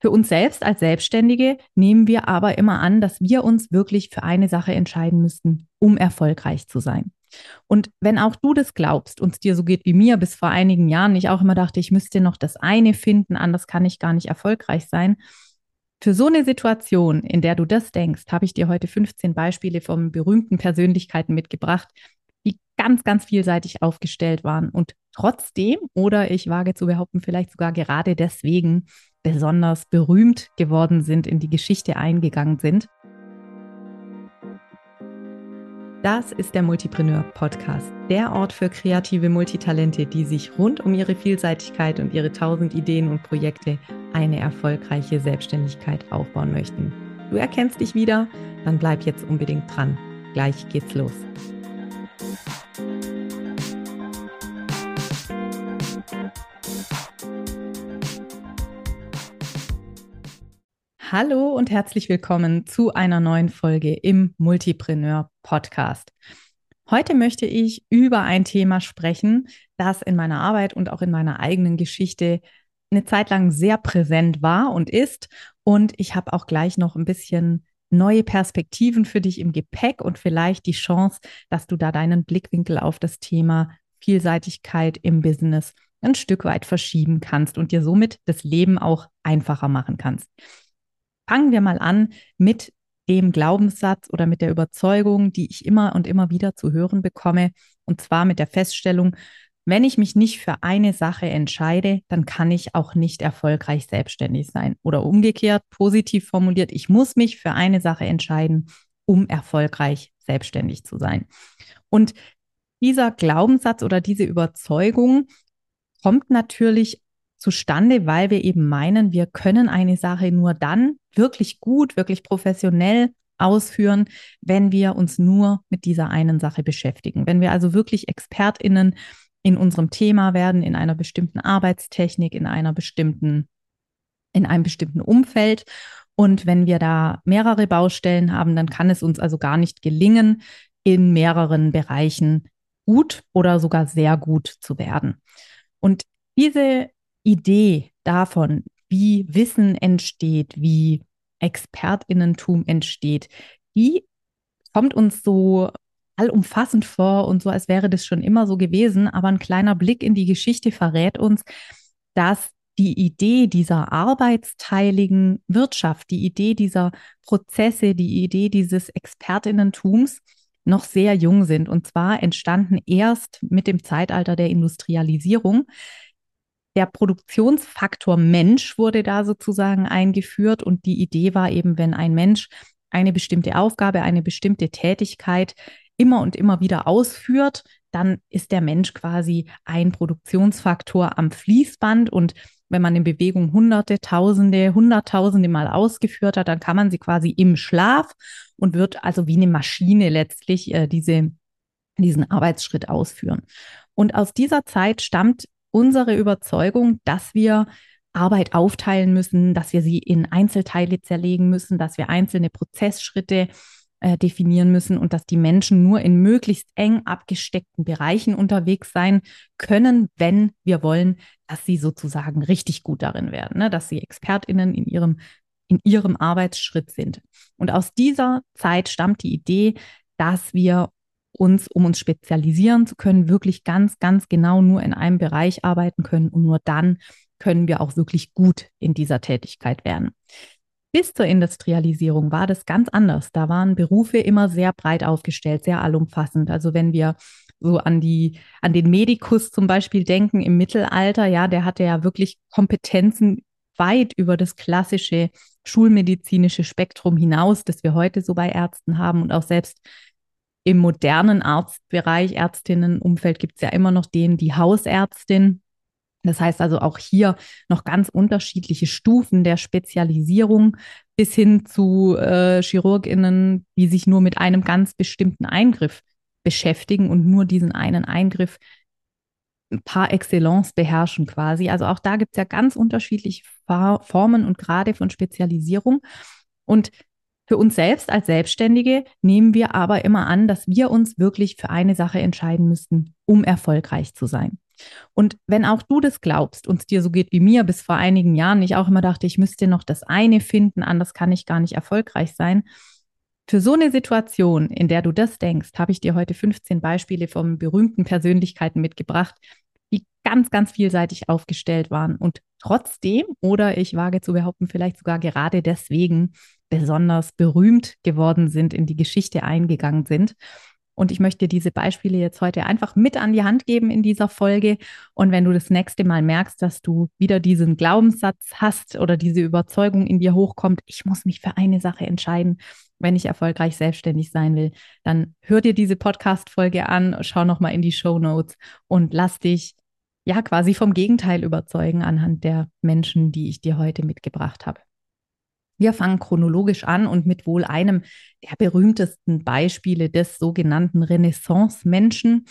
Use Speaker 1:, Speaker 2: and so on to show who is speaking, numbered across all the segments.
Speaker 1: Für uns selbst als Selbstständige nehmen wir aber immer an, dass wir uns wirklich für eine Sache entscheiden müssten, um erfolgreich zu sein. Und wenn auch du das glaubst und es dir so geht wie mir bis vor einigen Jahren, ich auch immer dachte, ich müsste noch das eine finden, anders kann ich gar nicht erfolgreich sein. Für so eine Situation, in der du das denkst, habe ich dir heute 15 Beispiele von berühmten Persönlichkeiten mitgebracht, die ganz, ganz vielseitig aufgestellt waren und trotzdem, oder ich wage zu behaupten, vielleicht sogar gerade deswegen besonders berühmt geworden sind, in die Geschichte eingegangen sind. Das ist der Multipreneur Podcast, der Ort für kreative Multitalente, die sich rund um ihre Vielseitigkeit und ihre tausend Ideen und Projekte eine erfolgreiche Selbstständigkeit aufbauen möchten. Du erkennst dich wieder? Dann bleib jetzt unbedingt dran. Gleich geht's los. Hallo und herzlich willkommen zu einer neuen Folge im Multipreneur Podcast. Heute möchte ich über ein Thema sprechen, das in meiner Arbeit und auch in meiner eigenen Geschichte eine Zeit lang sehr präsent war und ist. Und ich habe auch gleich noch ein bisschen neue Perspektiven für dich im Gepäck und vielleicht die Chance, dass du da deinen Blickwinkel auf das Thema Vielseitigkeit im Business ein Stück weit verschieben kannst und dir somit das Leben auch einfacher machen kannst. Fangen wir mal an mit dem Glaubenssatz oder mit der Überzeugung, die ich immer und immer wieder zu hören bekomme, und zwar mit der Feststellung, wenn ich mich nicht für eine Sache entscheide, dann kann ich auch nicht erfolgreich selbstständig sein. Oder umgekehrt, positiv formuliert, ich muss mich für eine Sache entscheiden, um erfolgreich selbstständig zu sein. Und dieser Glaubenssatz oder diese Überzeugung kommt natürlich zustande, weil wir eben meinen, wir können eine Sache nur dann wirklich gut, wirklich professionell ausführen, wenn wir uns nur mit dieser einen Sache beschäftigen. Wenn wir also wirklich Expertinnen in unserem Thema werden, in einer bestimmten Arbeitstechnik, in einer bestimmten, in einem bestimmten Umfeld. Und wenn wir da mehrere Baustellen haben, dann kann es uns also gar nicht gelingen, in mehreren Bereichen gut oder sogar sehr gut zu werden. Und diese Idee davon, wie Wissen entsteht, wie Expertinnentum entsteht, die kommt uns so allumfassend vor und so, als wäre das schon immer so gewesen. Aber ein kleiner Blick in die Geschichte verrät uns, dass die Idee dieser arbeitsteiligen Wirtschaft, die Idee dieser Prozesse, die Idee dieses Expertinnentums noch sehr jung sind. Und zwar entstanden erst mit dem Zeitalter der Industrialisierung der Produktionsfaktor Mensch wurde da sozusagen eingeführt und die Idee war eben, wenn ein Mensch eine bestimmte Aufgabe, eine bestimmte Tätigkeit immer und immer wieder ausführt, dann ist der Mensch quasi ein Produktionsfaktor am Fließband und wenn man in Bewegung hunderte, tausende, hunderttausende Mal ausgeführt hat, dann kann man sie quasi im Schlaf und wird also wie eine Maschine letztlich äh, diese, diesen Arbeitsschritt ausführen. Und aus dieser Zeit stammt unsere Überzeugung, dass wir Arbeit aufteilen müssen, dass wir sie in Einzelteile zerlegen müssen, dass wir einzelne Prozessschritte äh, definieren müssen und dass die Menschen nur in möglichst eng abgesteckten Bereichen unterwegs sein können, wenn wir wollen, dass sie sozusagen richtig gut darin werden, ne? dass sie Expertinnen in ihrem, in ihrem Arbeitsschritt sind. Und aus dieser Zeit stammt die Idee, dass wir uns, um uns spezialisieren zu können, wirklich ganz, ganz genau nur in einem Bereich arbeiten können und nur dann können wir auch wirklich gut in dieser Tätigkeit werden. Bis zur Industrialisierung war das ganz anders. Da waren Berufe immer sehr breit aufgestellt, sehr allumfassend. Also wenn wir so an die, an den Medikus zum Beispiel denken im Mittelalter, ja, der hatte ja wirklich Kompetenzen weit über das klassische schulmedizinische Spektrum hinaus, das wir heute so bei Ärzten haben und auch selbst im modernen Arztbereich, Ärztinnenumfeld gibt es ja immer noch den, die Hausärztin. Das heißt also auch hier noch ganz unterschiedliche Stufen der Spezialisierung bis hin zu äh, Chirurginnen, die sich nur mit einem ganz bestimmten Eingriff beschäftigen und nur diesen einen Eingriff par excellence beherrschen quasi. Also auch da gibt es ja ganz unterschiedliche Formen und Grade von Spezialisierung. Und für uns selbst als Selbstständige nehmen wir aber immer an, dass wir uns wirklich für eine Sache entscheiden müssten, um erfolgreich zu sein. Und wenn auch du das glaubst und es dir so geht wie mir bis vor einigen Jahren, ich auch immer dachte, ich müsste noch das eine finden, anders kann ich gar nicht erfolgreich sein. Für so eine Situation, in der du das denkst, habe ich dir heute 15 Beispiele von berühmten Persönlichkeiten mitgebracht, die ganz, ganz vielseitig aufgestellt waren und trotzdem, oder ich wage zu behaupten, vielleicht sogar gerade deswegen besonders berühmt geworden sind, in die Geschichte eingegangen sind. Und ich möchte dir diese Beispiele jetzt heute einfach mit an die Hand geben in dieser Folge. Und wenn du das nächste Mal merkst, dass du wieder diesen Glaubenssatz hast oder diese Überzeugung in dir hochkommt, ich muss mich für eine Sache entscheiden, wenn ich erfolgreich selbstständig sein will, dann hör dir diese Podcast-Folge an, schau nochmal in die Show Notes und lass dich ja quasi vom Gegenteil überzeugen anhand der Menschen, die ich dir heute mitgebracht habe. Wir fangen chronologisch an und mit wohl einem der berühmtesten Beispiele des sogenannten Renaissance-Menschen.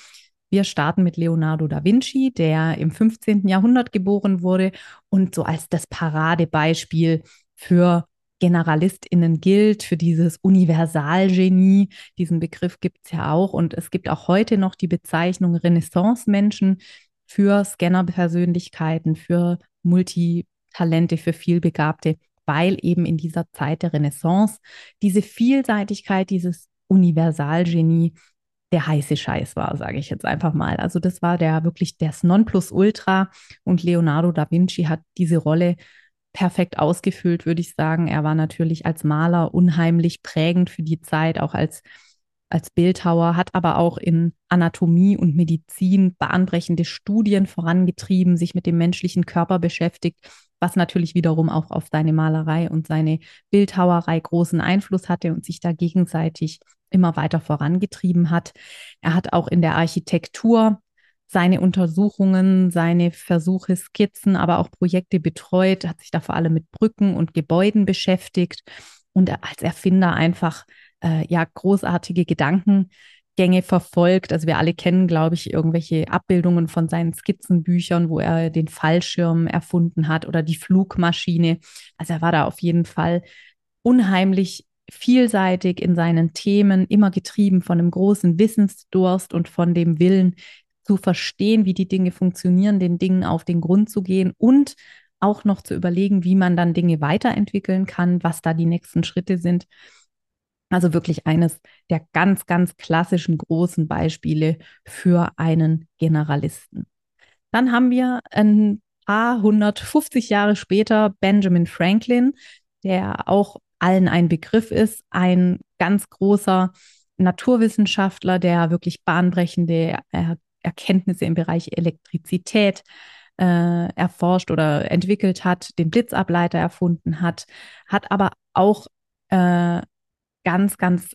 Speaker 1: Wir starten mit Leonardo da Vinci, der im 15. Jahrhundert geboren wurde und so als das Paradebeispiel für GeneralistInnen gilt, für dieses Universalgenie. Diesen Begriff gibt es ja auch. Und es gibt auch heute noch die Bezeichnung Renaissance-Menschen für Scanner-Persönlichkeiten, für Multitalente, für Vielbegabte weil eben in dieser Zeit der Renaissance diese Vielseitigkeit, dieses Universalgenie der heiße Scheiß war, sage ich jetzt einfach mal. Also das war der wirklich das Nonplusultra und Leonardo da Vinci hat diese Rolle perfekt ausgefüllt, würde ich sagen. Er war natürlich als Maler unheimlich prägend für die Zeit, auch als als Bildhauer, hat aber auch in Anatomie und Medizin bahnbrechende Studien vorangetrieben, sich mit dem menschlichen Körper beschäftigt, was natürlich wiederum auch auf seine Malerei und seine Bildhauerei großen Einfluss hatte und sich da gegenseitig immer weiter vorangetrieben hat. Er hat auch in der Architektur seine Untersuchungen, seine Versuche, Skizzen, aber auch Projekte betreut, hat sich da vor allem mit Brücken und Gebäuden beschäftigt und als Erfinder einfach äh, ja großartige Gedankengänge verfolgt. Also wir alle kennen, glaube ich, irgendwelche Abbildungen von seinen Skizzenbüchern, wo er den Fallschirm erfunden hat oder die Flugmaschine. Also er war da auf jeden Fall unheimlich vielseitig in seinen Themen, immer getrieben von einem großen Wissensdurst und von dem Willen zu verstehen, wie die Dinge funktionieren, den Dingen auf den Grund zu gehen und auch noch zu überlegen, wie man dann Dinge weiterentwickeln kann, was da die nächsten Schritte sind. Also wirklich eines der ganz, ganz klassischen großen Beispiele für einen Generalisten. Dann haben wir ein paar 150 Jahre später Benjamin Franklin, der auch allen ein Begriff ist, ein ganz großer Naturwissenschaftler, der wirklich bahnbrechende er Erkenntnisse im Bereich Elektrizität äh, erforscht oder entwickelt hat, den Blitzableiter erfunden hat, hat aber auch äh, ganz, ganz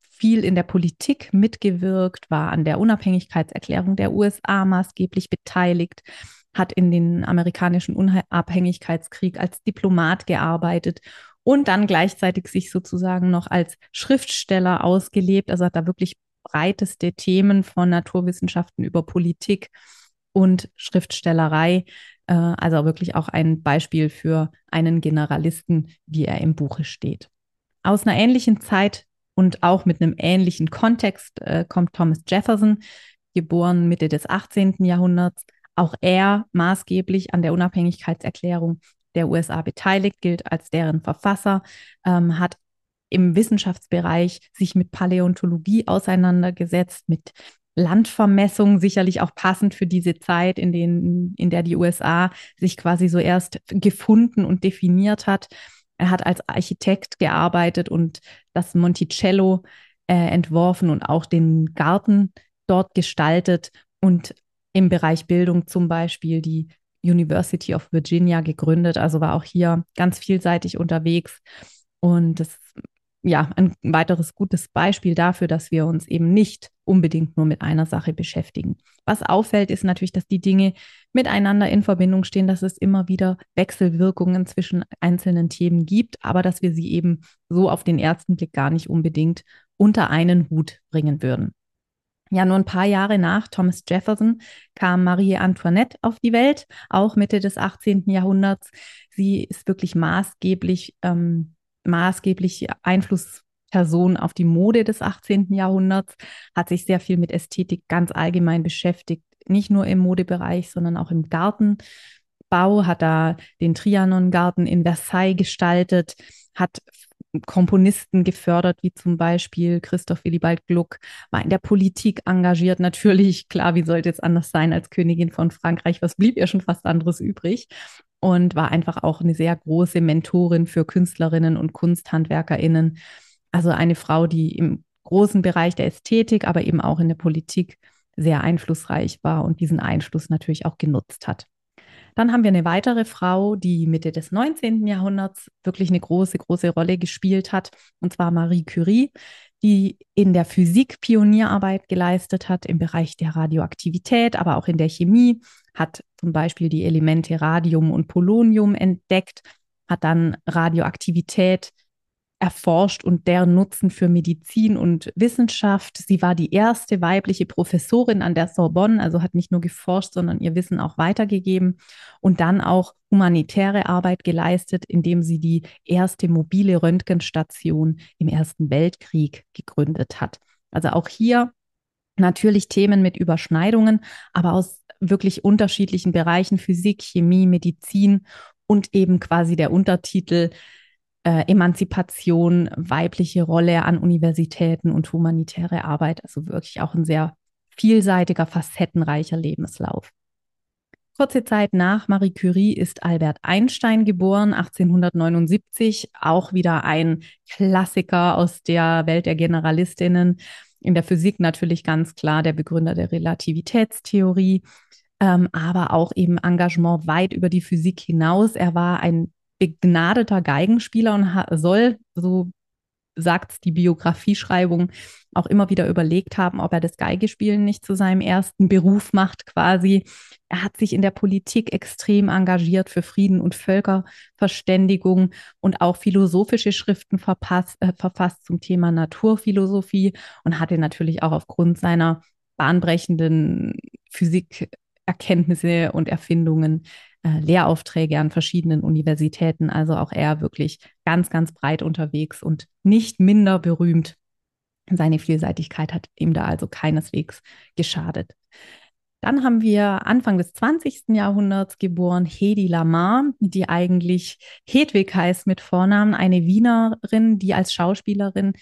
Speaker 1: viel in der Politik mitgewirkt, war an der Unabhängigkeitserklärung der USA maßgeblich beteiligt, hat in den amerikanischen Unabhängigkeitskrieg als Diplomat gearbeitet und dann gleichzeitig sich sozusagen noch als Schriftsteller ausgelebt. Also hat da wirklich breiteste Themen von Naturwissenschaften über Politik und Schriftstellerei. Äh, also wirklich auch ein Beispiel für einen Generalisten, wie er im Buche steht. Aus einer ähnlichen Zeit und auch mit einem ähnlichen Kontext äh, kommt Thomas Jefferson, geboren Mitte des 18. Jahrhunderts. Auch er maßgeblich an der Unabhängigkeitserklärung der USA beteiligt, gilt als deren Verfasser, ähm, hat im Wissenschaftsbereich sich mit Paläontologie auseinandergesetzt, mit Landvermessung, sicherlich auch passend für diese Zeit, in, den, in der die USA sich quasi so erst gefunden und definiert hat. Er hat als Architekt gearbeitet und das Monticello äh, entworfen und auch den Garten dort gestaltet und im Bereich Bildung zum Beispiel die University of Virginia gegründet. Also war auch hier ganz vielseitig unterwegs. Und das ja, ein weiteres gutes Beispiel dafür, dass wir uns eben nicht unbedingt nur mit einer Sache beschäftigen. Was auffällt, ist natürlich, dass die Dinge miteinander in Verbindung stehen, dass es immer wieder Wechselwirkungen zwischen einzelnen Themen gibt, aber dass wir sie eben so auf den ersten Blick gar nicht unbedingt unter einen Hut bringen würden. Ja, nur ein paar Jahre nach Thomas Jefferson kam Marie Antoinette auf die Welt, auch Mitte des 18. Jahrhunderts. Sie ist wirklich maßgeblich ähm, maßgeblich Einflussperson auf die Mode des 18. Jahrhunderts, hat sich sehr viel mit Ästhetik ganz allgemein beschäftigt, nicht nur im Modebereich, sondern auch im Gartenbau, hat da den Trianon-Garten in Versailles gestaltet, hat Komponisten gefördert, wie zum Beispiel Christoph Willibald Gluck, war in der Politik engagiert. Natürlich, klar, wie sollte es anders sein als Königin von Frankreich? Was blieb ihr schon fast anderes übrig? Und war einfach auch eine sehr große Mentorin für Künstlerinnen und KunsthandwerkerInnen. Also eine Frau, die im großen Bereich der Ästhetik, aber eben auch in der Politik sehr einflussreich war und diesen Einfluss natürlich auch genutzt hat. Dann haben wir eine weitere Frau, die Mitte des 19. Jahrhunderts wirklich eine große, große Rolle gespielt hat, und zwar Marie Curie, die in der Physik Pionierarbeit geleistet hat im Bereich der Radioaktivität, aber auch in der Chemie, hat zum Beispiel die Elemente Radium und Polonium entdeckt, hat dann Radioaktivität erforscht und deren Nutzen für Medizin und Wissenschaft. Sie war die erste weibliche Professorin an der Sorbonne, also hat nicht nur geforscht, sondern ihr Wissen auch weitergegeben und dann auch humanitäre Arbeit geleistet, indem sie die erste mobile Röntgenstation im Ersten Weltkrieg gegründet hat. Also auch hier natürlich Themen mit Überschneidungen, aber aus wirklich unterschiedlichen Bereichen Physik, Chemie, Medizin und eben quasi der Untertitel äh, Emanzipation, weibliche Rolle an Universitäten und humanitäre Arbeit. Also wirklich auch ein sehr vielseitiger, facettenreicher Lebenslauf. Kurze Zeit nach Marie Curie ist Albert Einstein geboren, 1879, auch wieder ein Klassiker aus der Welt der Generalistinnen. In der Physik natürlich ganz klar der Begründer der Relativitätstheorie, ähm, aber auch eben Engagement weit über die Physik hinaus. Er war ein begnadeter Geigenspieler und soll, so sagt die Biografieschreibung, auch immer wieder überlegt haben, ob er das Geigespielen nicht zu seinem ersten Beruf macht quasi. Er hat sich in der Politik extrem engagiert für Frieden und Völkerverständigung und auch philosophische Schriften verpasst, äh, verfasst zum Thema Naturphilosophie und hatte natürlich auch aufgrund seiner bahnbrechenden Physikerkenntnisse und Erfindungen äh, Lehraufträge an verschiedenen Universitäten. Also auch er wirklich ganz, ganz breit unterwegs und nicht minder berühmt. Seine Vielseitigkeit hat ihm da also keineswegs geschadet. Dann haben wir Anfang des 20. Jahrhunderts geboren Hedi Lamar, die eigentlich Hedwig heißt mit Vornamen, eine Wienerin, die als Schauspielerin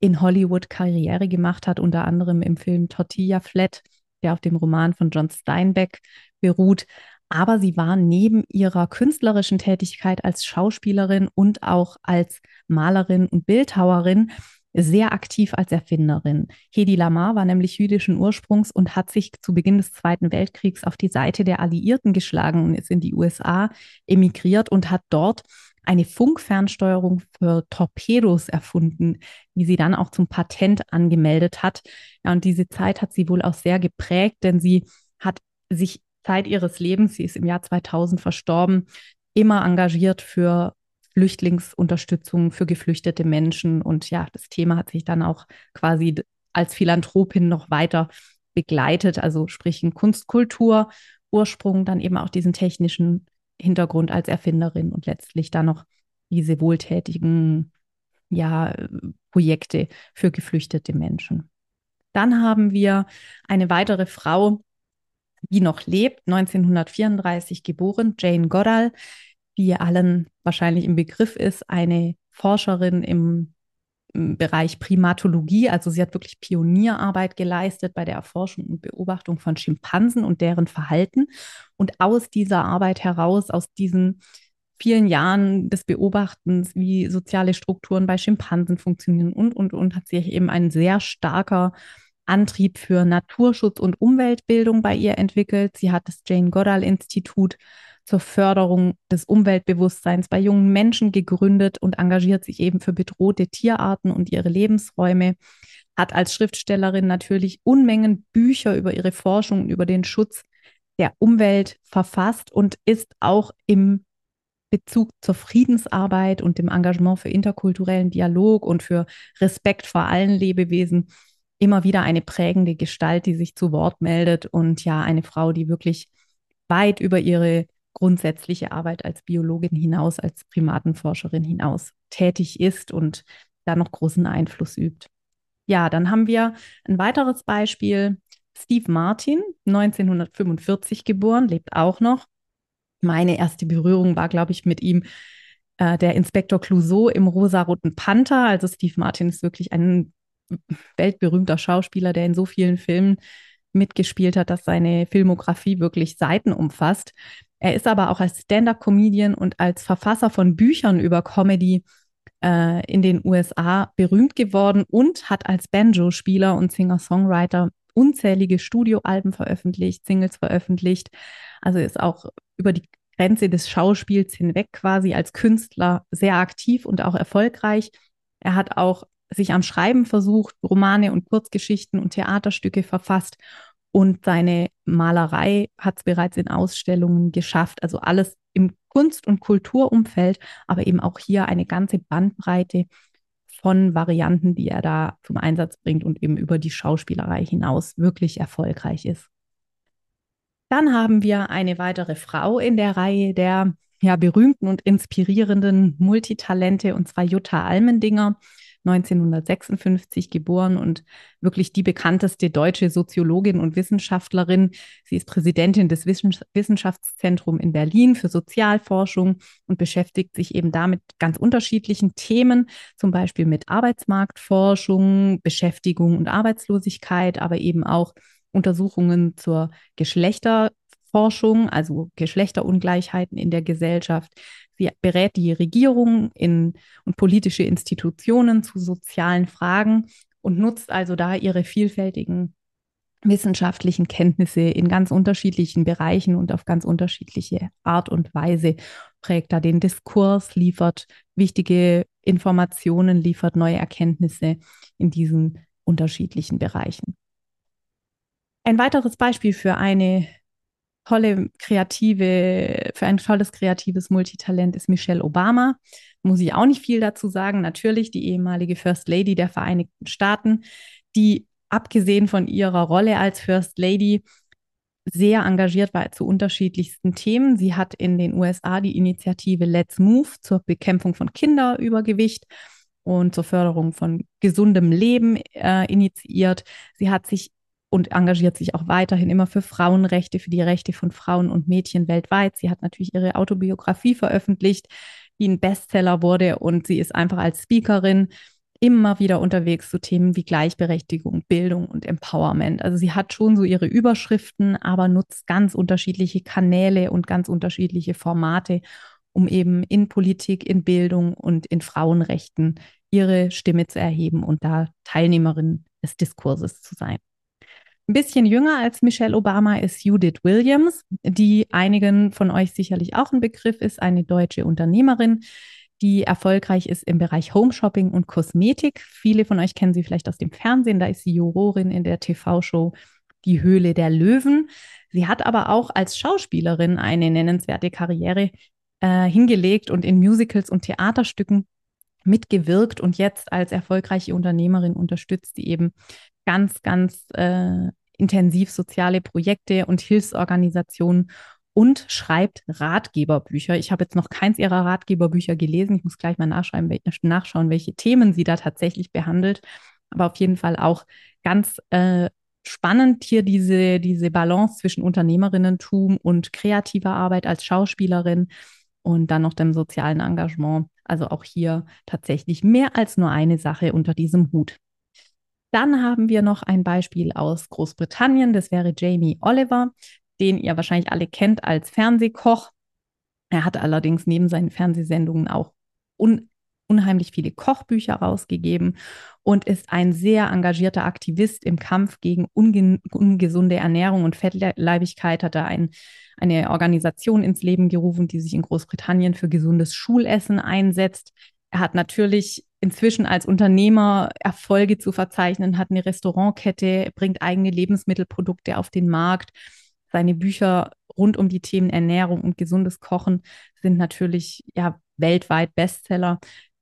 Speaker 1: in Hollywood Karriere gemacht hat, unter anderem im Film Tortilla Flat, der auf dem Roman von John Steinbeck beruht. Aber sie war neben ihrer künstlerischen Tätigkeit als Schauspielerin und auch als Malerin und Bildhauerin sehr aktiv als Erfinderin. Hedi Lamar war nämlich jüdischen Ursprungs und hat sich zu Beginn des Zweiten Weltkriegs auf die Seite der Alliierten geschlagen und ist in die USA emigriert und hat dort eine Funkfernsteuerung für Torpedos erfunden, die sie dann auch zum Patent angemeldet hat. Ja, und diese Zeit hat sie wohl auch sehr geprägt, denn sie hat sich Zeit ihres Lebens, sie ist im Jahr 2000 verstorben, immer engagiert für Flüchtlingsunterstützung für geflüchtete Menschen. Und ja, das Thema hat sich dann auch quasi als Philanthropin noch weiter begleitet, also sprich ein Kunstkultur, Ursprung, dann eben auch diesen technischen Hintergrund als Erfinderin und letztlich dann noch diese wohltätigen ja, Projekte für geflüchtete Menschen. Dann haben wir eine weitere Frau, die noch lebt, 1934 geboren, Jane Goodall, die allen wahrscheinlich im Begriff ist, eine Forscherin im, Bereich Primatologie. Also sie hat wirklich Pionierarbeit geleistet bei der Erforschung und Beobachtung von Schimpansen und deren Verhalten. Und aus dieser Arbeit heraus, aus diesen vielen Jahren des Beobachtens, wie soziale Strukturen bei Schimpansen funktionieren und, und, und, hat sich eben ein sehr starker Antrieb für Naturschutz und Umweltbildung bei ihr entwickelt. Sie hat das Jane Goodall Institut zur Förderung des Umweltbewusstseins bei jungen Menschen gegründet und engagiert sich eben für bedrohte Tierarten und ihre Lebensräume. Hat als Schriftstellerin natürlich Unmengen Bücher über ihre Forschung und über den Schutz der Umwelt verfasst und ist auch im Bezug zur Friedensarbeit und dem Engagement für interkulturellen Dialog und für Respekt vor allen Lebewesen immer wieder eine prägende Gestalt, die sich zu Wort meldet und ja, eine Frau, die wirklich weit über ihre grundsätzliche Arbeit als Biologin hinaus, als Primatenforscherin hinaus tätig ist und da noch großen Einfluss übt. Ja, dann haben wir ein weiteres Beispiel, Steve Martin, 1945 geboren, lebt auch noch. Meine erste Berührung war, glaube ich, mit ihm äh, der Inspektor Clouseau im Rosaroten Panther. Also Steve Martin ist wirklich ein weltberühmter Schauspieler, der in so vielen Filmen mitgespielt hat, dass seine Filmografie wirklich Seiten umfasst. Er ist aber auch als Stand-up-Comedian und als Verfasser von Büchern über Comedy äh, in den USA berühmt geworden und hat als Banjo-Spieler und Singer-Songwriter unzählige Studioalben veröffentlicht, Singles veröffentlicht. Also ist auch über die Grenze des Schauspiels hinweg quasi als Künstler sehr aktiv und auch erfolgreich. Er hat auch sich am Schreiben versucht, Romane und Kurzgeschichten und Theaterstücke verfasst und seine Malerei hat es bereits in Ausstellungen geschafft. Also alles im Kunst- und Kulturumfeld, aber eben auch hier eine ganze Bandbreite von Varianten, die er da zum Einsatz bringt und eben über die Schauspielerei hinaus wirklich erfolgreich ist. Dann haben wir eine weitere Frau in der Reihe der ja, berühmten und inspirierenden Multitalente, und zwar Jutta Almendinger. 1956 geboren und wirklich die bekannteste deutsche Soziologin und Wissenschaftlerin. Sie ist Präsidentin des Wissenschaftszentrums in Berlin für Sozialforschung und beschäftigt sich eben damit ganz unterschiedlichen Themen, zum Beispiel mit Arbeitsmarktforschung, Beschäftigung und Arbeitslosigkeit, aber eben auch Untersuchungen zur Geschlechterforschung, also Geschlechterungleichheiten in der Gesellschaft. Sie berät die Regierung in, und politische Institutionen zu sozialen Fragen und nutzt also da ihre vielfältigen wissenschaftlichen Kenntnisse in ganz unterschiedlichen Bereichen und auf ganz unterschiedliche Art und Weise, prägt da den Diskurs, liefert wichtige Informationen, liefert neue Erkenntnisse in diesen unterschiedlichen Bereichen. Ein weiteres Beispiel für eine tolle kreative, für ein tolles kreatives Multitalent ist Michelle Obama. Muss ich auch nicht viel dazu sagen. Natürlich die ehemalige First Lady der Vereinigten Staaten, die abgesehen von ihrer Rolle als First Lady sehr engagiert war zu unterschiedlichsten Themen. Sie hat in den USA die Initiative Let's Move zur Bekämpfung von Kinderübergewicht und zur Förderung von gesundem Leben äh, initiiert. Sie hat sich und engagiert sich auch weiterhin immer für Frauenrechte, für die Rechte von Frauen und Mädchen weltweit. Sie hat natürlich ihre Autobiografie veröffentlicht, die ein Bestseller wurde und sie ist einfach als Speakerin immer wieder unterwegs zu Themen wie Gleichberechtigung, Bildung und Empowerment. Also sie hat schon so ihre Überschriften, aber nutzt ganz unterschiedliche Kanäle und ganz unterschiedliche Formate, um eben in Politik, in Bildung und in Frauenrechten ihre Stimme zu erheben und da Teilnehmerin des Diskurses zu sein. Ein bisschen jünger als Michelle Obama ist Judith Williams, die einigen von euch sicherlich auch ein Begriff ist, eine deutsche Unternehmerin, die erfolgreich ist im Bereich Homeshopping und Kosmetik. Viele von euch kennen sie vielleicht aus dem Fernsehen, da ist sie Jurorin in der TV-Show Die Höhle der Löwen. Sie hat aber auch als Schauspielerin eine nennenswerte Karriere äh, hingelegt und in Musicals und Theaterstücken mitgewirkt und jetzt als erfolgreiche Unternehmerin unterstützt sie eben ganz, ganz äh, intensiv soziale Projekte und Hilfsorganisationen und schreibt Ratgeberbücher. Ich habe jetzt noch keins ihrer Ratgeberbücher gelesen. Ich muss gleich mal nachschauen, nachschauen welche Themen sie da tatsächlich behandelt. Aber auf jeden Fall auch ganz äh, spannend hier diese, diese Balance zwischen Unternehmerinnentum und kreativer Arbeit als Schauspielerin und dann noch dem sozialen Engagement. Also auch hier tatsächlich mehr als nur eine Sache unter diesem Hut. Dann haben wir noch ein Beispiel aus Großbritannien. Das wäre Jamie Oliver, den ihr wahrscheinlich alle kennt als Fernsehkoch. Er hat allerdings neben seinen Fernsehsendungen auch un unheimlich viele Kochbücher rausgegeben und ist ein sehr engagierter Aktivist im Kampf gegen unge ungesunde Ernährung und Fettleibigkeit. Hat er ein, eine Organisation ins Leben gerufen, die sich in Großbritannien für gesundes Schulessen einsetzt. Er hat natürlich inzwischen als Unternehmer Erfolge zu verzeichnen, hat eine Restaurantkette, bringt eigene Lebensmittelprodukte auf den Markt. Seine Bücher rund um die Themen Ernährung und gesundes Kochen sind natürlich ja weltweit Bestseller.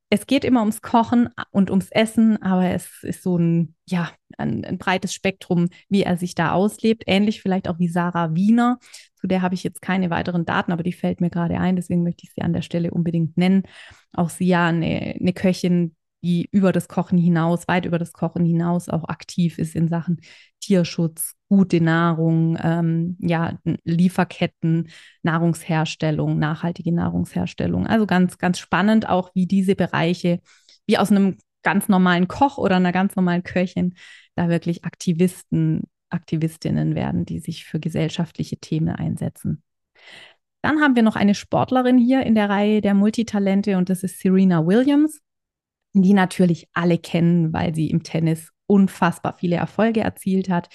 Speaker 1: Es geht immer ums Kochen und ums Essen, aber es ist so ein, ja, ein, ein breites Spektrum, wie er sich da auslebt. Ähnlich vielleicht auch wie Sarah Wiener. Zu der habe ich jetzt keine weiteren Daten, aber die fällt mir gerade ein, deswegen möchte ich sie an der Stelle unbedingt nennen. Auch sie ja eine, eine Köchin, die über das Kochen hinaus, weit über das Kochen hinaus auch aktiv ist in Sachen Tierschutz, gute Nahrung, ähm, ja, Lieferketten, Nahrungsherstellung, nachhaltige Nahrungsherstellung. Also ganz, ganz spannend auch, wie diese Bereiche, wie aus einem ganz normalen Koch oder einer ganz normalen Köchin, da wirklich Aktivisten, Aktivistinnen werden, die sich für gesellschaftliche Themen einsetzen. Dann haben wir noch eine Sportlerin hier in der Reihe der Multitalente und das ist Serena Williams, die natürlich alle kennen, weil sie im Tennis unfassbar viele Erfolge erzielt hat,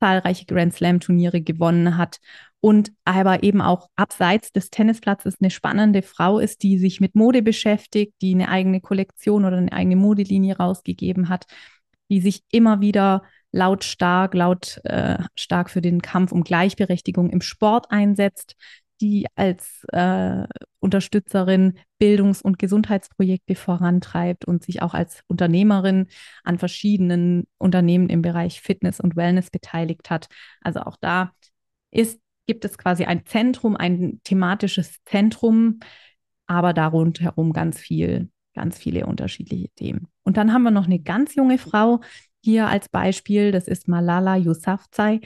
Speaker 1: zahlreiche Grand Slam Turniere gewonnen hat und aber eben auch abseits des Tennisplatzes eine spannende Frau ist, die sich mit Mode beschäftigt, die eine eigene Kollektion oder eine eigene Modelinie rausgegeben hat, die sich immer wieder lautstark, laut äh, stark für den Kampf um Gleichberechtigung im Sport einsetzt, die als äh, Unterstützerin Bildungs- und Gesundheitsprojekte vorantreibt und sich auch als Unternehmerin an verschiedenen Unternehmen im Bereich Fitness und Wellness beteiligt hat. Also auch da ist, gibt es quasi ein Zentrum, ein thematisches Zentrum, aber darunter herum ganz viel, ganz viele unterschiedliche Themen. Und dann haben wir noch eine ganz junge Frau hier als Beispiel, das ist Malala Yousafzai.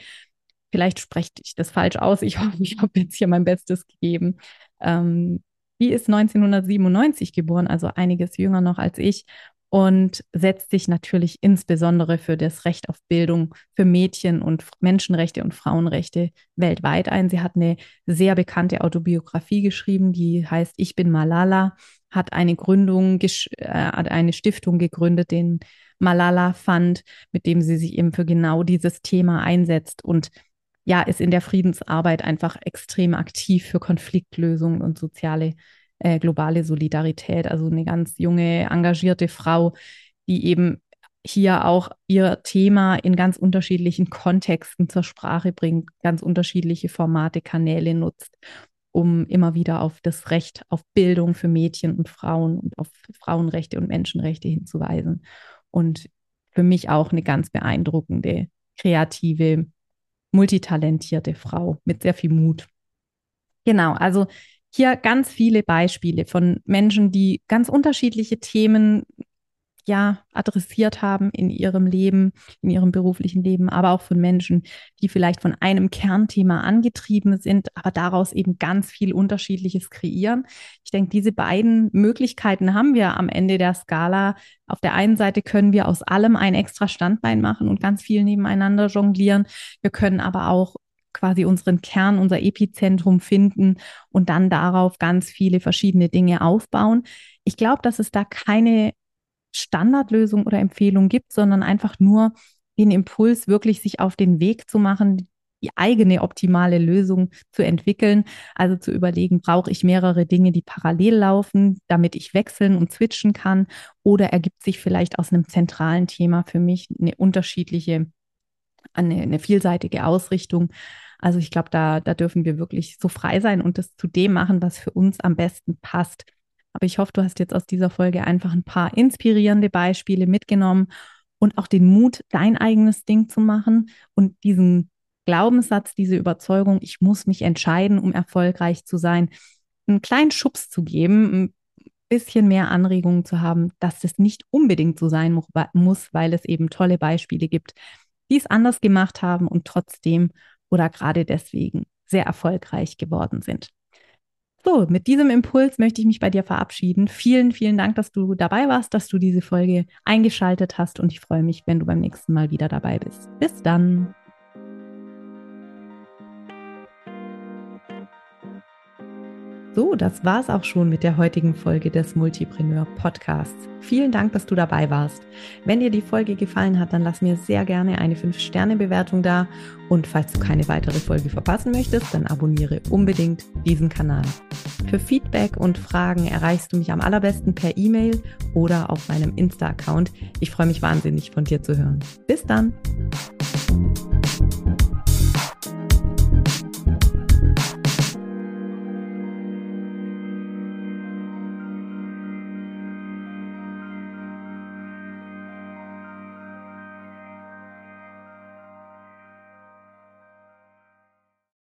Speaker 1: Vielleicht spreche ich das falsch aus. Ich hoffe, ich habe jetzt hier mein Bestes gegeben. Ähm, die ist 1997 geboren, also einiges jünger noch als ich und setzt sich natürlich insbesondere für das Recht auf Bildung für Mädchen und Menschenrechte und Frauenrechte weltweit ein. Sie hat eine sehr bekannte Autobiografie geschrieben, die heißt Ich bin Malala, hat eine Gründung, äh, hat eine Stiftung gegründet, den Malala Fund, mit dem sie sich eben für genau dieses Thema einsetzt und ja, ist in der Friedensarbeit einfach extrem aktiv für Konfliktlösungen und soziale äh, globale Solidarität. Also eine ganz junge, engagierte Frau, die eben hier auch ihr Thema in ganz unterschiedlichen Kontexten zur Sprache bringt, ganz unterschiedliche Formate, Kanäle nutzt, um immer wieder auf das Recht auf Bildung für Mädchen und Frauen und auf Frauenrechte und Menschenrechte hinzuweisen. Und für mich auch eine ganz beeindruckende, kreative multitalentierte Frau mit sehr viel Mut. Genau, also hier ganz viele Beispiele von Menschen, die ganz unterschiedliche Themen ja adressiert haben in ihrem Leben, in ihrem beruflichen Leben, aber auch von Menschen, die vielleicht von einem Kernthema angetrieben sind, aber daraus eben ganz viel Unterschiedliches kreieren. Ich denke, diese beiden Möglichkeiten haben wir am Ende der Skala. Auf der einen Seite können wir aus allem ein extra Standbein machen und ganz viel nebeneinander jonglieren. Wir können aber auch quasi unseren Kern, unser Epizentrum finden und dann darauf ganz viele verschiedene Dinge aufbauen. Ich glaube, dass es da keine Standardlösung oder Empfehlung gibt, sondern einfach nur den Impuls, wirklich sich auf den Weg zu machen, die eigene optimale Lösung zu entwickeln. Also zu überlegen, brauche ich mehrere Dinge, die parallel laufen, damit ich wechseln und switchen kann? Oder ergibt sich vielleicht aus einem zentralen Thema für mich eine unterschiedliche, eine, eine vielseitige Ausrichtung? Also ich glaube, da, da dürfen wir wirklich so frei sein und das zu dem machen, was für uns am besten passt. Aber ich hoffe, du hast jetzt aus dieser Folge einfach ein paar inspirierende Beispiele mitgenommen und auch den Mut, dein eigenes Ding zu machen und diesen Glaubenssatz, diese Überzeugung, ich muss mich entscheiden, um erfolgreich zu sein, einen kleinen Schubs zu geben, ein bisschen mehr Anregungen zu haben, dass das nicht unbedingt so sein muss, weil es eben tolle Beispiele gibt, die es anders gemacht haben und trotzdem oder gerade deswegen sehr erfolgreich geworden sind. So, mit diesem Impuls möchte ich mich bei dir verabschieden. Vielen, vielen Dank, dass du dabei warst, dass du diese Folge eingeschaltet hast und ich freue mich, wenn du beim nächsten Mal wieder dabei bist. Bis dann. So, das war's auch schon mit der heutigen Folge des Multipreneur Podcasts. Vielen Dank, dass du dabei warst. Wenn dir die Folge gefallen hat, dann lass mir sehr gerne eine 5-Sterne-Bewertung da. Und falls du keine weitere Folge verpassen möchtest, dann abonniere unbedingt diesen Kanal. Für Feedback und Fragen erreichst du mich am allerbesten per E-Mail oder auf meinem Insta-Account. Ich freue mich wahnsinnig von dir zu hören. Bis dann!